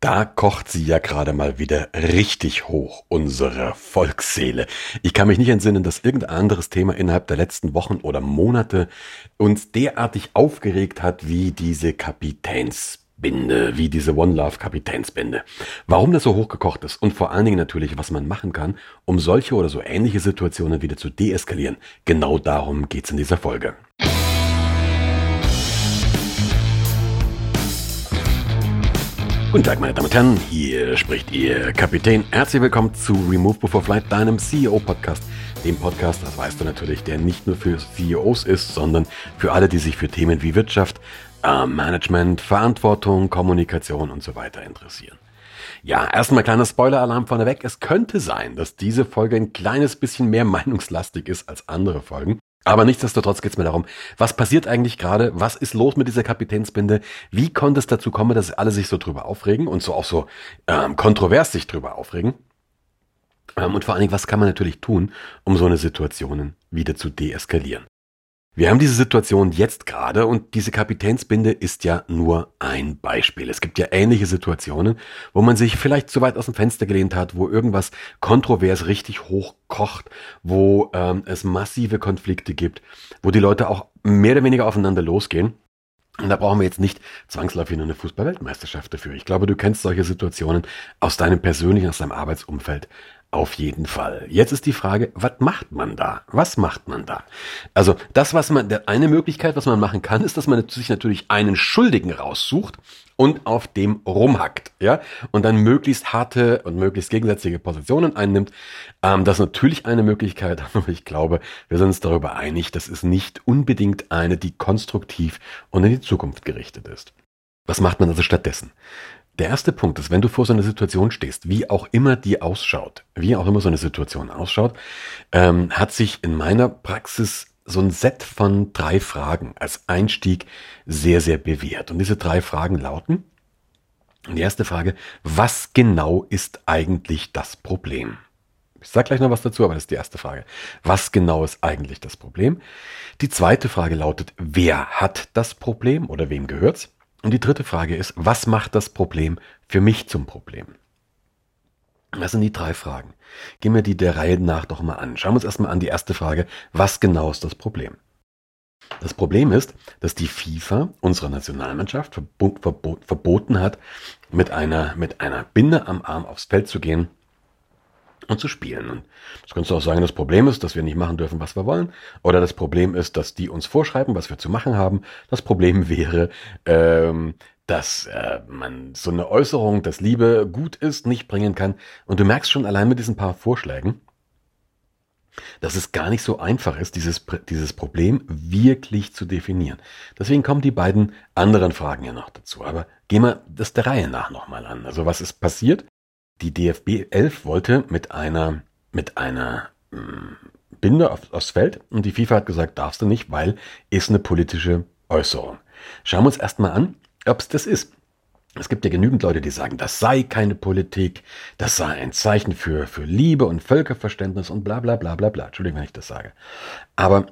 Da kocht sie ja gerade mal wieder richtig hoch, unsere Volksseele. Ich kann mich nicht entsinnen, dass irgendein anderes Thema innerhalb der letzten Wochen oder Monate uns derartig aufgeregt hat wie diese Kapitänsbinde, wie diese One Love Kapitänsbinde. Warum das so hochgekocht ist und vor allen Dingen natürlich, was man machen kann, um solche oder so ähnliche Situationen wieder zu deeskalieren. Genau darum geht's in dieser Folge. Guten Tag, meine Damen und Herren, hier spricht Ihr Kapitän. Herzlich willkommen zu Remove Before Flight, deinem CEO-Podcast. Dem Podcast, das weißt du natürlich, der nicht nur für CEOs ist, sondern für alle, die sich für Themen wie Wirtschaft, äh, Management, Verantwortung, Kommunikation und so weiter interessieren. Ja, erstmal kleiner Spoiler-Alarm vorneweg. Es könnte sein, dass diese Folge ein kleines bisschen mehr meinungslastig ist als andere Folgen. Aber nichtsdestotrotz geht es mir darum, was passiert eigentlich gerade? Was ist los mit dieser Kapitänsbinde? Wie konnte es dazu kommen, dass alle sich so drüber aufregen und so auch so ähm, kontrovers sich drüber aufregen? Ähm, und vor allen Dingen, was kann man natürlich tun, um so eine Situation wieder zu deeskalieren? Wir haben diese Situation jetzt gerade und diese Kapitänsbinde ist ja nur ein Beispiel. Es gibt ja ähnliche Situationen, wo man sich vielleicht zu weit aus dem Fenster gelehnt hat, wo irgendwas kontrovers richtig hoch kocht, wo ähm, es massive Konflikte gibt, wo die Leute auch mehr oder weniger aufeinander losgehen. Und da brauchen wir jetzt nicht zwangsläufig nur eine Fußballweltmeisterschaft dafür. Ich glaube, du kennst solche Situationen aus deinem persönlichen, aus deinem Arbeitsumfeld auf jeden Fall. Jetzt ist die Frage, was macht man da? Was macht man da? Also das, was man, eine Möglichkeit, was man machen kann, ist, dass man sich natürlich einen Schuldigen raussucht und auf dem rumhackt, ja, und dann möglichst harte und möglichst gegensätzliche Positionen einnimmt. Ähm, das ist natürlich eine Möglichkeit, aber ich glaube, wir sind uns darüber einig, das ist nicht unbedingt eine, die konstruktiv und in die Zukunft gerichtet ist. Was macht man also stattdessen? Der erste Punkt ist, wenn du vor so einer Situation stehst, wie auch immer die ausschaut, wie auch immer so eine Situation ausschaut, ähm, hat sich in meiner Praxis so ein Set von drei Fragen als Einstieg sehr, sehr bewährt. Und diese drei Fragen lauten, die erste Frage, was genau ist eigentlich das Problem? Ich sage gleich noch was dazu, aber das ist die erste Frage. Was genau ist eigentlich das Problem? Die zweite Frage lautet, wer hat das Problem oder wem gehört's? Und die dritte Frage ist, was macht das Problem für mich zum Problem? Das sind die drei Fragen. Gehen wir die der Reihe nach doch mal an. Schauen wir uns erstmal an die erste Frage. Was genau ist das Problem? Das Problem ist, dass die FIFA unserer Nationalmannschaft verboten hat, mit einer, mit einer Binde am Arm aufs Feld zu gehen und zu spielen. Und das kannst du auch sagen, das Problem ist, dass wir nicht machen dürfen, was wir wollen. Oder das Problem ist, dass die uns vorschreiben, was wir zu machen haben. Das Problem wäre, ähm, dass äh, man so eine Äußerung, dass Liebe gut ist, nicht bringen kann. Und du merkst schon allein mit diesen paar Vorschlägen, dass es gar nicht so einfach ist, dieses, dieses Problem wirklich zu definieren. Deswegen kommen die beiden anderen Fragen ja noch dazu. Aber gehen wir das der Reihe nach nochmal an. Also was ist passiert? Die DFB 11 wollte mit einer, mit einer mh, hm, Binde auf, aufs Feld und die FIFA hat gesagt, darfst du nicht, weil ist eine politische Äußerung. Schauen wir uns erstmal an, ob es das ist. Es gibt ja genügend Leute, die sagen, das sei keine Politik, das sei ein Zeichen für, für Liebe und Völkerverständnis und bla bla bla bla bla. Entschuldigung, wenn ich das sage. Aber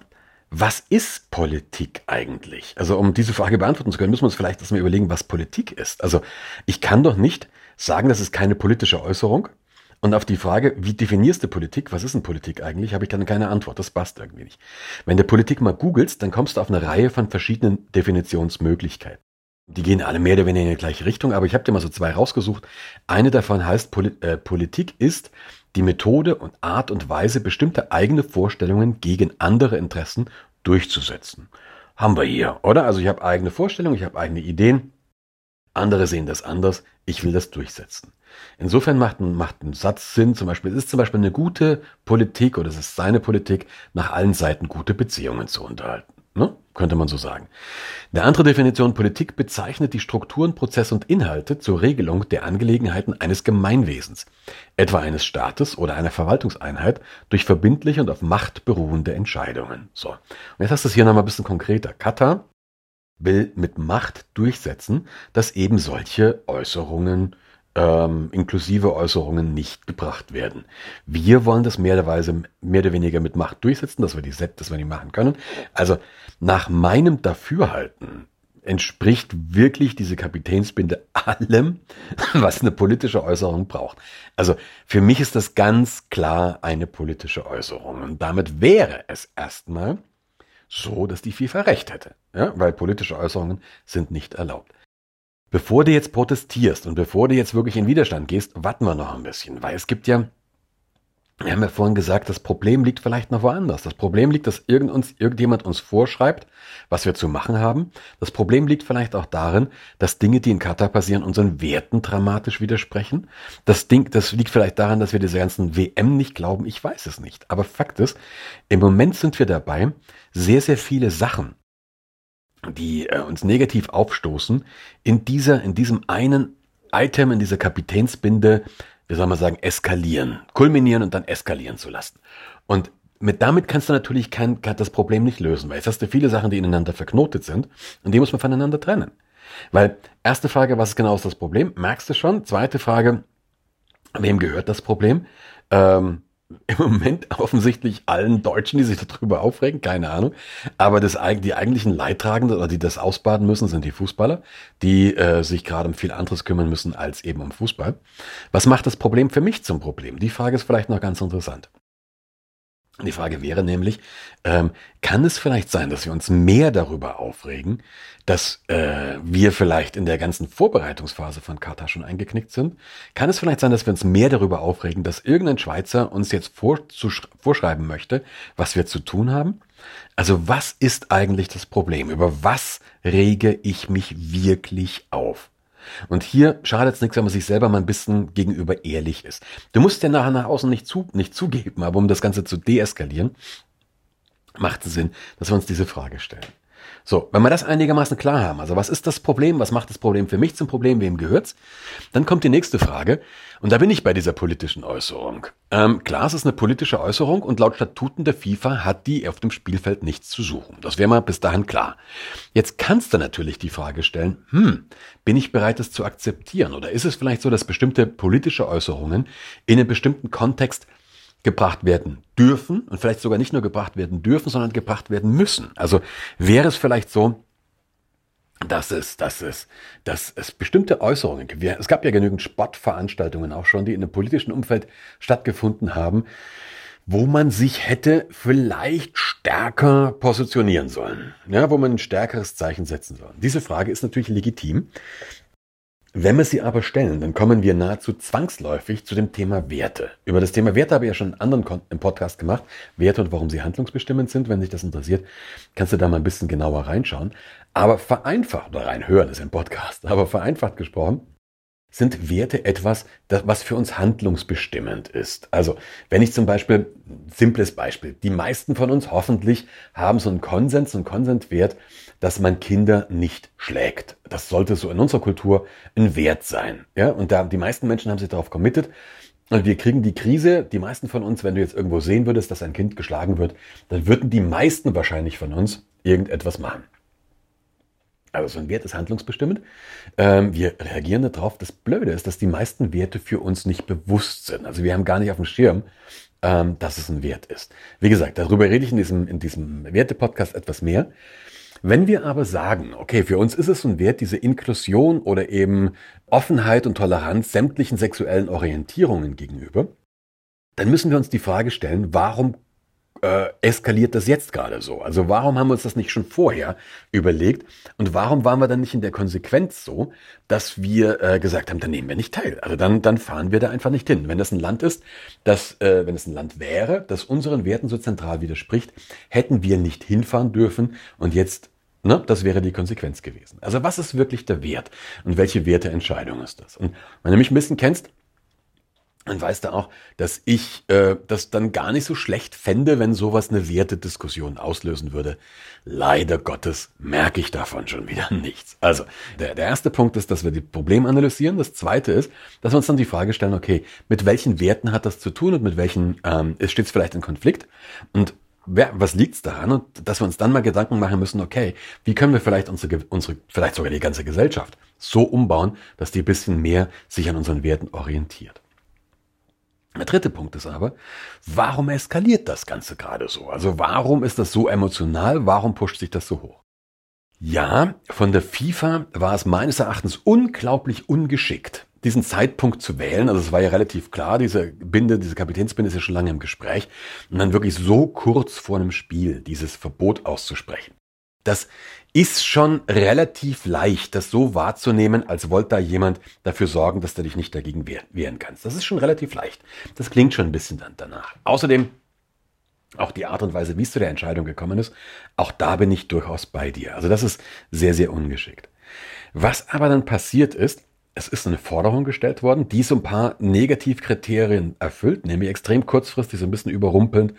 was ist Politik eigentlich? Also um diese Frage beantworten zu können, müssen wir uns vielleicht erstmal überlegen, was Politik ist. Also ich kann doch nicht sagen, das ist keine politische Äußerung. Und auf die Frage, wie definierst du Politik, was ist denn Politik eigentlich, habe ich dann keine Antwort. Das passt irgendwie nicht. Wenn du Politik mal googelst, dann kommst du auf eine Reihe von verschiedenen Definitionsmöglichkeiten. Die gehen alle mehr oder weniger in die gleiche Richtung, aber ich habe dir mal so zwei rausgesucht. Eine davon heißt, Poli äh, Politik ist die Methode und Art und Weise, bestimmte eigene Vorstellungen gegen andere Interessen durchzusetzen. Haben wir hier, oder? Also ich habe eigene Vorstellungen, ich habe eigene Ideen, andere sehen das anders, ich will das durchsetzen. Insofern macht ein, macht ein Satz Sinn, zum Beispiel, es ist zum Beispiel eine gute Politik oder es ist seine Politik, nach allen Seiten gute Beziehungen zu unterhalten. Könnte man so sagen. Eine andere Definition Politik bezeichnet die Strukturen, Prozesse und Inhalte zur Regelung der Angelegenheiten eines Gemeinwesens, etwa eines Staates oder einer Verwaltungseinheit, durch verbindliche und auf Macht beruhende Entscheidungen. So. Und jetzt hast du es hier nochmal ein bisschen konkreter. Katar will mit Macht durchsetzen, dass eben solche Äußerungen ähm, inklusive Äußerungen nicht gebracht werden. Wir wollen das mehr oder, Weise, mehr oder weniger mit Macht durchsetzen, dass wir die Set, dass wir die machen können. Also nach meinem Dafürhalten entspricht wirklich diese Kapitänsbinde allem, was eine politische Äußerung braucht. Also für mich ist das ganz klar eine politische Äußerung. Und damit wäre es erstmal so, dass die FIFA recht hätte. Ja, weil politische Äußerungen sind nicht erlaubt. Bevor du jetzt protestierst und bevor du jetzt wirklich in Widerstand gehst, warten wir noch ein bisschen, weil es gibt ja wir haben ja vorhin gesagt, das Problem liegt vielleicht noch woanders. Das Problem liegt, dass irgend uns, irgendjemand uns vorschreibt, was wir zu machen haben. Das Problem liegt vielleicht auch darin, dass Dinge, die in Katar passieren, unseren Werten dramatisch widersprechen. Das Ding, das liegt vielleicht daran, dass wir diese ganzen WM nicht glauben. Ich weiß es nicht. Aber Fakt ist, im Moment sind wir dabei, sehr, sehr viele Sachen, die äh, uns negativ aufstoßen, in dieser, in diesem einen Item, in dieser Kapitänsbinde wie soll man sagen, eskalieren, kulminieren und dann eskalieren zu lassen. Und mit damit kannst du natürlich kein, das Problem nicht lösen, weil jetzt hast du viele Sachen, die ineinander verknotet sind und die muss man voneinander trennen. Weil erste Frage, was ist genau das Problem? Merkst du schon? Zweite Frage, wem gehört das Problem? Ähm, im Moment offensichtlich allen Deutschen, die sich darüber aufregen, keine Ahnung. Aber das, die eigentlichen Leidtragenden oder die das ausbaden müssen, sind die Fußballer, die äh, sich gerade um viel anderes kümmern müssen als eben um Fußball. Was macht das Problem für mich zum Problem? Die Frage ist vielleicht noch ganz interessant. Die Frage wäre nämlich, ähm, kann es vielleicht sein, dass wir uns mehr darüber aufregen, dass äh, wir vielleicht in der ganzen Vorbereitungsphase von Katar schon eingeknickt sind? Kann es vielleicht sein, dass wir uns mehr darüber aufregen, dass irgendein Schweizer uns jetzt vorschreiben möchte, was wir zu tun haben? Also was ist eigentlich das Problem? Über was rege ich mich wirklich auf? Und hier schadet es nichts, wenn man sich selber mal ein bisschen gegenüber ehrlich ist. Du musst ja nachher nach außen nicht, zu, nicht zugeben, aber um das Ganze zu deeskalieren, macht es Sinn, dass wir uns diese Frage stellen. So, wenn wir das einigermaßen klar haben, also was ist das Problem, was macht das Problem für mich zum Problem, wem gehört's? Dann kommt die nächste Frage und da bin ich bei dieser politischen Äußerung. Ähm, klar, es ist eine politische Äußerung und laut Statuten der FIFA hat die auf dem Spielfeld nichts zu suchen. Das wäre mal bis dahin klar. Jetzt kannst du natürlich die Frage stellen, hm, bin ich bereit, das zu akzeptieren? Oder ist es vielleicht so, dass bestimmte politische Äußerungen in einem bestimmten Kontext gebracht werden dürfen und vielleicht sogar nicht nur gebracht werden dürfen, sondern gebracht werden müssen. Also wäre es vielleicht so, dass es, dass es, dass es bestimmte Äußerungen gibt. Es gab ja genügend Sportveranstaltungen auch schon, die in einem politischen Umfeld stattgefunden haben, wo man sich hätte vielleicht stärker positionieren sollen, ja, wo man ein stärkeres Zeichen setzen soll. Diese Frage ist natürlich legitim. Wenn wir sie aber stellen, dann kommen wir nahezu zwangsläufig zu dem Thema Werte. Über das Thema Werte habe ich ja schon einen anderen im Podcast gemacht. Werte und warum sie handlungsbestimmend sind. Wenn dich das interessiert, kannst du da mal ein bisschen genauer reinschauen. Aber vereinfacht, oder reinhören ist ein Podcast, aber vereinfacht gesprochen, sind Werte etwas, das, was für uns handlungsbestimmend ist. Also, wenn ich zum Beispiel, simples Beispiel, die meisten von uns hoffentlich haben so einen Konsens, so einen Konsenswert, dass man Kinder nicht schlägt. Das sollte so in unserer Kultur ein Wert sein. Ja, und da, die meisten Menschen haben sich darauf committed. Und wir kriegen die Krise, die meisten von uns, wenn du jetzt irgendwo sehen würdest, dass ein Kind geschlagen wird, dann würden die meisten wahrscheinlich von uns irgendetwas machen. Also so ein Wert ist handlungsbestimmend. Ähm, wir reagieren darauf. Das Blöde ist, dass die meisten Werte für uns nicht bewusst sind. Also wir haben gar nicht auf dem Schirm, ähm, dass es ein Wert ist. Wie gesagt, darüber rede ich in diesem, in diesem Werte-Podcast etwas mehr. Wenn wir aber sagen, okay, für uns ist es ein Wert, diese Inklusion oder eben Offenheit und Toleranz sämtlichen sexuellen Orientierungen gegenüber, dann müssen wir uns die Frage stellen, warum äh, eskaliert das jetzt gerade so? Also warum haben wir uns das nicht schon vorher überlegt? Und warum waren wir dann nicht in der Konsequenz so, dass wir äh, gesagt haben, dann nehmen wir nicht teil. Also dann, dann fahren wir da einfach nicht hin. Wenn das ein Land ist, das, äh, wenn es ein Land wäre, das unseren Werten so zentral widerspricht, hätten wir nicht hinfahren dürfen und jetzt Ne? Das wäre die Konsequenz gewesen. Also was ist wirklich der Wert und welche Werteentscheidung ist das? Und wenn du mich ein bisschen kennst, dann weißt du auch, dass ich äh, das dann gar nicht so schlecht fände, wenn sowas eine Wertediskussion auslösen würde. Leider Gottes merke ich davon schon wieder nichts. Also, der, der erste Punkt ist, dass wir die Probleme analysieren. Das zweite ist, dass wir uns dann die Frage stellen, okay, mit welchen Werten hat das zu tun und mit welchen ähm, steht es vielleicht in Konflikt? Und wer, was liegt's daran? Und dass wir uns dann mal Gedanken machen müssen, okay, wie können wir vielleicht unsere, unsere, vielleicht sogar die ganze Gesellschaft so umbauen, dass die ein bisschen mehr sich an unseren Werten orientiert. Der dritte Punkt ist aber, warum eskaliert das Ganze gerade so? Also warum ist das so emotional? Warum pusht sich das so hoch? Ja, von der FIFA war es meines Erachtens unglaublich ungeschickt, diesen Zeitpunkt zu wählen. Also es war ja relativ klar, diese Binde, diese Kapitänsbinde ist ja schon lange im Gespräch. Und dann wirklich so kurz vor einem Spiel dieses Verbot auszusprechen. Das ist schon relativ leicht, das so wahrzunehmen, als wollte da jemand dafür sorgen, dass du dich nicht dagegen wehren kannst. Das ist schon relativ leicht. Das klingt schon ein bisschen dann danach. Außerdem auch die Art und Weise, wie es zu der Entscheidung gekommen ist, auch da bin ich durchaus bei dir. Also das ist sehr, sehr ungeschickt. Was aber dann passiert ist, es ist eine Forderung gestellt worden, die so ein paar Negativkriterien erfüllt, nämlich extrem kurzfristig, so ein bisschen überrumpelnd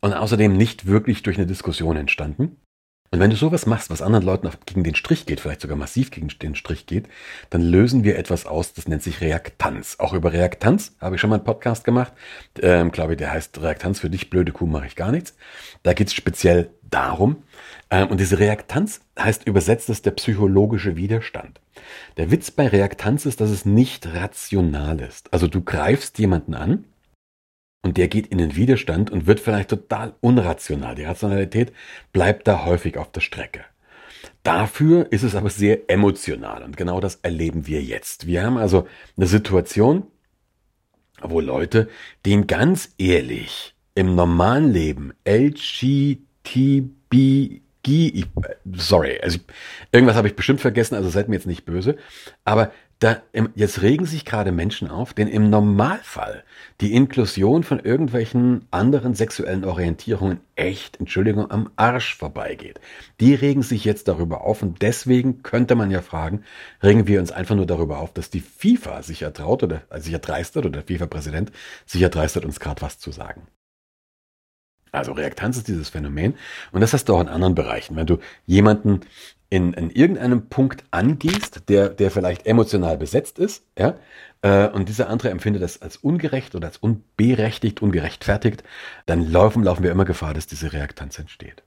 und außerdem nicht wirklich durch eine Diskussion entstanden. Und wenn du sowas machst, was anderen Leuten gegen den Strich geht, vielleicht sogar massiv gegen den Strich geht, dann lösen wir etwas aus, das nennt sich Reaktanz. Auch über Reaktanz habe ich schon mal einen Podcast gemacht. Ähm, glaube ich, der heißt Reaktanz für dich, blöde Kuh, mache ich gar nichts. Da geht es speziell darum. Ähm, und diese Reaktanz heißt übersetzt es der psychologische Widerstand. Der Witz bei Reaktanz ist, dass es nicht rational ist. Also du greifst jemanden an, und der geht in den Widerstand und wird vielleicht total unrational. Die Rationalität bleibt da häufig auf der Strecke. Dafür ist es aber sehr emotional und genau das erleben wir jetzt. Wir haben also eine Situation, wo Leute, denen ganz ehrlich im normalen Leben LGTB sorry, also irgendwas habe ich bestimmt vergessen, also seid mir jetzt nicht böse, aber da, jetzt regen sich gerade Menschen auf, denen im Normalfall die Inklusion von irgendwelchen anderen sexuellen Orientierungen echt, Entschuldigung, am Arsch vorbeigeht. Die regen sich jetzt darüber auf und deswegen könnte man ja fragen, regen wir uns einfach nur darüber auf, dass die FIFA sich ertraut oder also sich erdreistet oder der FIFA-Präsident sich erdreistet, uns gerade was zu sagen. Also Reaktanz ist dieses Phänomen und das hast du auch in anderen Bereichen. Wenn du jemanden in, in irgendeinem Punkt angehst, der, der vielleicht emotional besetzt ist, ja, äh, und dieser andere empfindet das als ungerecht oder als unberechtigt, ungerechtfertigt, dann laufen, laufen wir immer Gefahr, dass diese Reaktanz entsteht.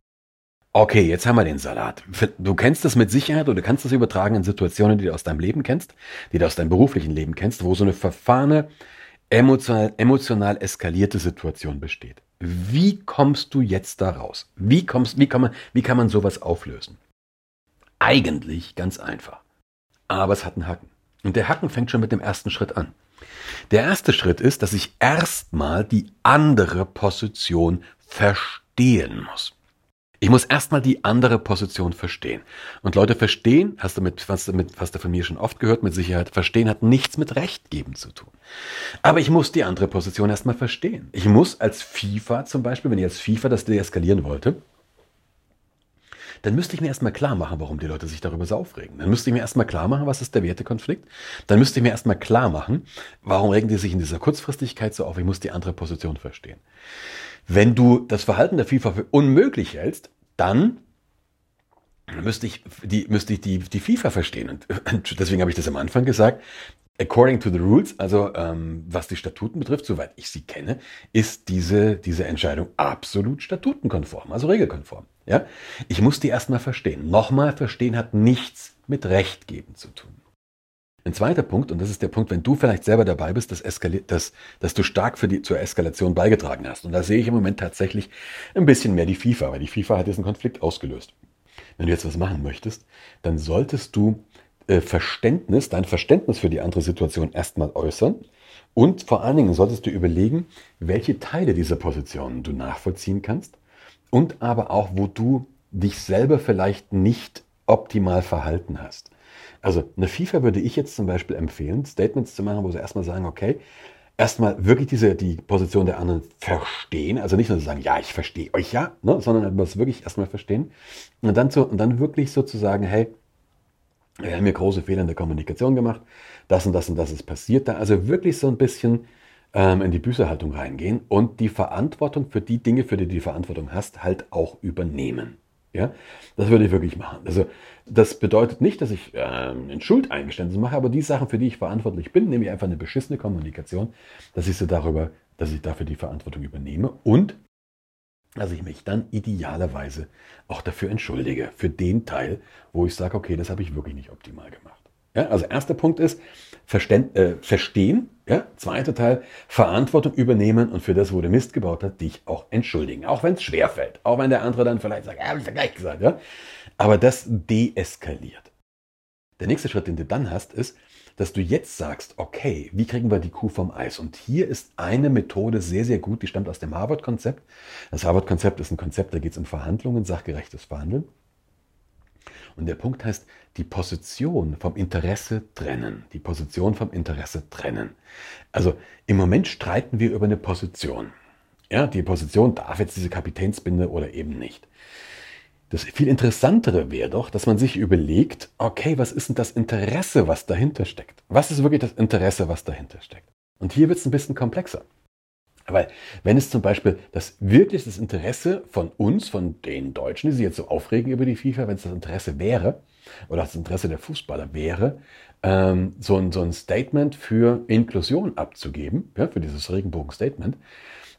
Okay, jetzt haben wir den Salat. Du kennst das mit Sicherheit oder du kannst das übertragen in Situationen, die du aus deinem Leben kennst, die du aus deinem beruflichen Leben kennst, wo so eine verfahrene, emotional, emotional eskalierte Situation besteht. Wie kommst du jetzt da raus? Wie, kommst, wie, kann man, wie kann man sowas auflösen? Eigentlich ganz einfach. Aber es hat einen Haken. Und der Haken fängt schon mit dem ersten Schritt an. Der erste Schritt ist, dass ich erstmal die andere Position verstehen muss. Ich muss erstmal die andere Position verstehen. Und Leute, verstehen, hast du mit, hast mit, hast du von mir schon oft gehört, mit Sicherheit, verstehen hat nichts mit Recht geben zu tun. Aber ich muss die andere Position erstmal verstehen. Ich muss als FIFA zum Beispiel, wenn ich als FIFA das deeskalieren wollte, dann müsste ich mir erstmal klar machen, warum die Leute sich darüber so aufregen. Dann müsste ich mir erstmal klar machen, was ist der Wertekonflikt. Dann müsste ich mir erstmal klar machen, warum regen die sich in dieser Kurzfristigkeit so auf. Ich muss die andere Position verstehen. Wenn du das Verhalten der FIFA für unmöglich hältst, dann müsste ich die, müsste ich die, die FIFA verstehen. Und deswegen habe ich das am Anfang gesagt. According to the rules, also ähm, was die Statuten betrifft, soweit ich sie kenne, ist diese, diese Entscheidung absolut statutenkonform, also regelkonform. Ja? Ich muss die erstmal verstehen. Nochmal verstehen hat nichts mit Recht geben zu tun. Ein zweiter Punkt, und das ist der Punkt, wenn du vielleicht selber dabei bist, dass, dass, dass du stark für die, zur Eskalation beigetragen hast. Und da sehe ich im Moment tatsächlich ein bisschen mehr die FIFA, weil die FIFA hat diesen Konflikt ausgelöst. Wenn du jetzt was machen möchtest, dann solltest du äh, Verständnis, dein Verständnis für die andere Situation erstmal äußern. Und vor allen Dingen solltest du überlegen, welche Teile dieser Positionen du nachvollziehen kannst und aber auch, wo du dich selber vielleicht nicht optimal verhalten hast. Also eine FIFA würde ich jetzt zum Beispiel empfehlen, Statements zu machen, wo sie erstmal sagen, okay, erstmal wirklich diese, die Position der anderen verstehen. Also nicht nur zu sagen, ja, ich verstehe euch ja, ne, sondern das wirklich erstmal verstehen. Und dann, zu, und dann wirklich sozusagen, hey, wir haben hier große Fehler in der Kommunikation gemacht, das und das und das ist passiert da. Also wirklich so ein bisschen ähm, in die Büßerhaltung reingehen und die Verantwortung für die Dinge, für die du die Verantwortung hast, halt auch übernehmen. Ja, das würde ich wirklich machen. Also das bedeutet nicht, dass ich ähm, ein Schuldeingeständnis mache, aber die Sachen, für die ich verantwortlich bin, nämlich einfach eine beschissene Kommunikation, dass ich so darüber, dass ich dafür die Verantwortung übernehme und dass ich mich dann idealerweise auch dafür entschuldige, für den Teil, wo ich sage, okay, das habe ich wirklich nicht optimal gemacht. Ja, also erster Punkt ist Verständ, äh, verstehen. Ja, zweiter Teil Verantwortung übernehmen und für das, wo du Mist gebaut hat, dich auch entschuldigen. Auch wenn es schwer fällt. Auch wenn der andere dann vielleicht sagt, ja, habe ich ja gleich gesagt. Ja? Aber das deeskaliert. Der nächste Schritt, den du dann hast, ist, dass du jetzt sagst, okay, wie kriegen wir die Kuh vom Eis? Und hier ist eine Methode sehr, sehr gut, die stammt aus dem Harvard-Konzept. Das Harvard-Konzept ist ein Konzept, da geht es um Verhandlungen, sachgerechtes Verhandeln. Und der Punkt heißt, die Position vom Interesse trennen. Die Position vom Interesse trennen. Also im Moment streiten wir über eine Position. Ja, die Position darf jetzt diese Kapitänsbinde oder eben nicht. Das viel interessantere wäre doch, dass man sich überlegt, okay, was ist denn das Interesse, was dahinter steckt? Was ist wirklich das Interesse, was dahinter steckt? Und hier wird es ein bisschen komplexer. Weil wenn es zum Beispiel das wirklich das Interesse von uns, von den Deutschen, die sich jetzt so aufregen über die FIFA, wenn es das Interesse wäre, oder das Interesse der Fußballer wäre, ähm, so, ein, so ein Statement für Inklusion abzugeben, ja, für dieses Regenbogen-Statement,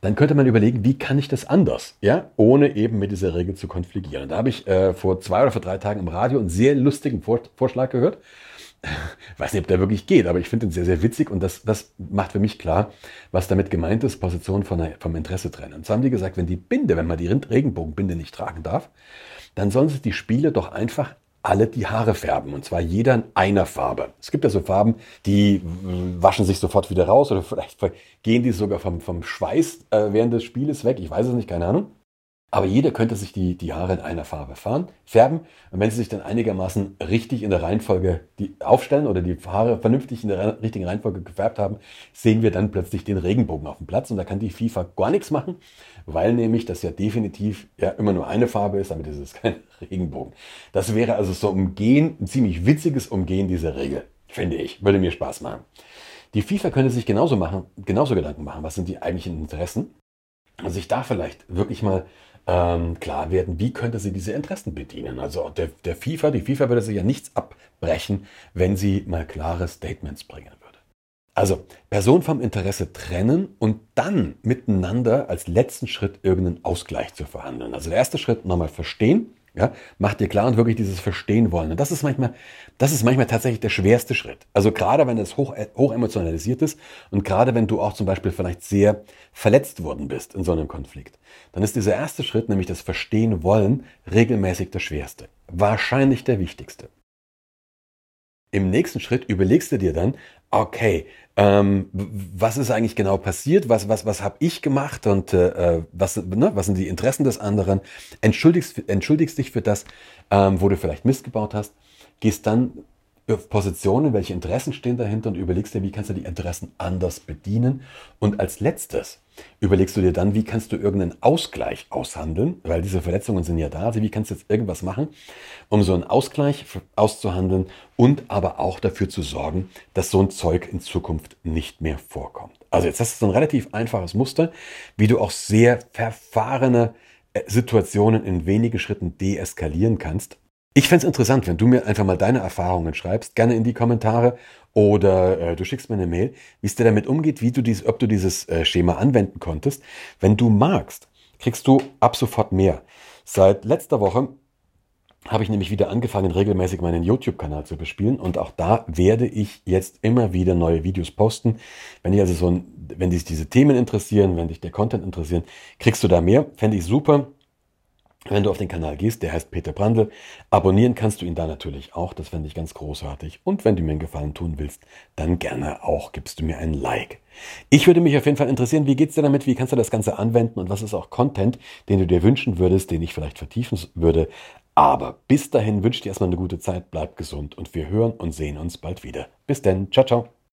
dann könnte man überlegen, wie kann ich das anders, ja, ohne eben mit dieser Regel zu konfligieren. Da habe ich äh, vor zwei oder vor drei Tagen im Radio einen sehr lustigen Vor Vorschlag gehört. Weiß nicht, ob der wirklich geht, aber ich finde ihn sehr, sehr witzig und das, das macht für mich klar, was damit gemeint ist, Position von der, vom Interesse trennen. Und zwar haben die gesagt, wenn die Binde, wenn man die Regenbogenbinde nicht tragen darf, dann sollen sich die Spieler doch einfach alle die Haare färben. Und zwar jeder in einer Farbe. Es gibt ja so Farben, die waschen sich sofort wieder raus oder vielleicht gehen die sogar vom, vom Schweiß äh, während des Spieles weg. Ich weiß es nicht, keine Ahnung. Aber jeder könnte sich die, die Haare in einer Farbe fahren, färben. Und wenn sie sich dann einigermaßen richtig in der Reihenfolge die aufstellen oder die Haare vernünftig in der richtigen Reihenfolge gefärbt haben, sehen wir dann plötzlich den Regenbogen auf dem Platz. Und da kann die FIFA gar nichts machen, weil nämlich das ja definitiv ja immer nur eine Farbe ist, damit ist es kein Regenbogen. Das wäre also so Umgehen, ein ziemlich witziges Umgehen dieser Regel, finde ich. Würde mir Spaß machen. Die FIFA könnte sich genauso machen, genauso Gedanken machen, was sind die eigentlichen Interessen und sich da vielleicht wirklich mal ähm, klar werden, wie könnte sie diese Interessen bedienen. Also der, der FIFA, die FIFA würde sich ja nichts abbrechen, wenn sie mal klare Statements bringen würde. Also Person vom Interesse trennen und dann miteinander als letzten Schritt irgendeinen Ausgleich zu verhandeln. Also der erste Schritt nochmal verstehen, ja, macht dir klar und wirklich dieses Verstehen wollen. Und das ist manchmal, das ist manchmal tatsächlich der schwerste Schritt. Also gerade wenn es hoch, hoch emotionalisiert ist und gerade wenn du auch zum Beispiel vielleicht sehr verletzt worden bist in so einem Konflikt, dann ist dieser erste Schritt, nämlich das Verstehen wollen, regelmäßig der schwerste. Wahrscheinlich der wichtigste. Im nächsten Schritt überlegst du dir dann, okay, ähm, was ist eigentlich genau passiert, was, was, was habe ich gemacht? Und äh, was, ne, was sind die Interessen des anderen, entschuldigst, entschuldigst dich für das, ähm, wo du vielleicht Mist gebaut hast, gehst dann auf Positionen, welche Interessen stehen dahinter und überlegst dir, wie kannst du die Interessen anders bedienen. Und als letztes überlegst du dir dann, wie kannst du irgendeinen Ausgleich aushandeln, weil diese Verletzungen sind ja da. Also wie kannst du jetzt irgendwas machen, um so einen Ausgleich auszuhandeln und aber auch dafür zu sorgen, dass so ein Zeug in Zukunft nicht mehr vorkommt. Also jetzt hast du so ein relativ einfaches Muster, wie du auch sehr verfahrene äh, Situationen in wenigen Schritten deeskalieren kannst ich fände es interessant, wenn du mir einfach mal deine Erfahrungen schreibst, gerne in die Kommentare oder äh, du schickst mir eine Mail, wie es dir damit umgeht, wie du dies, ob du dieses äh, Schema anwenden konntest. Wenn du magst, kriegst du ab sofort mehr. Seit letzter Woche habe ich nämlich wieder angefangen, regelmäßig meinen YouTube-Kanal zu bespielen und auch da werde ich jetzt immer wieder neue Videos posten. Wenn dich also so ein, wenn dich diese Themen interessieren, wenn dich der Content interessieren, kriegst du da mehr. Fände ich super. Wenn du auf den Kanal gehst, der heißt Peter Brandl, abonnieren kannst du ihn da natürlich auch, das fände ich ganz großartig. Und wenn du mir einen Gefallen tun willst, dann gerne auch gibst du mir ein Like. Ich würde mich auf jeden Fall interessieren, wie geht's dir damit, wie kannst du das Ganze anwenden und was ist auch Content, den du dir wünschen würdest, den ich vielleicht vertiefen würde. Aber bis dahin wünsche ich dir erstmal eine gute Zeit, bleib gesund und wir hören und sehen uns bald wieder. Bis denn, ciao, ciao.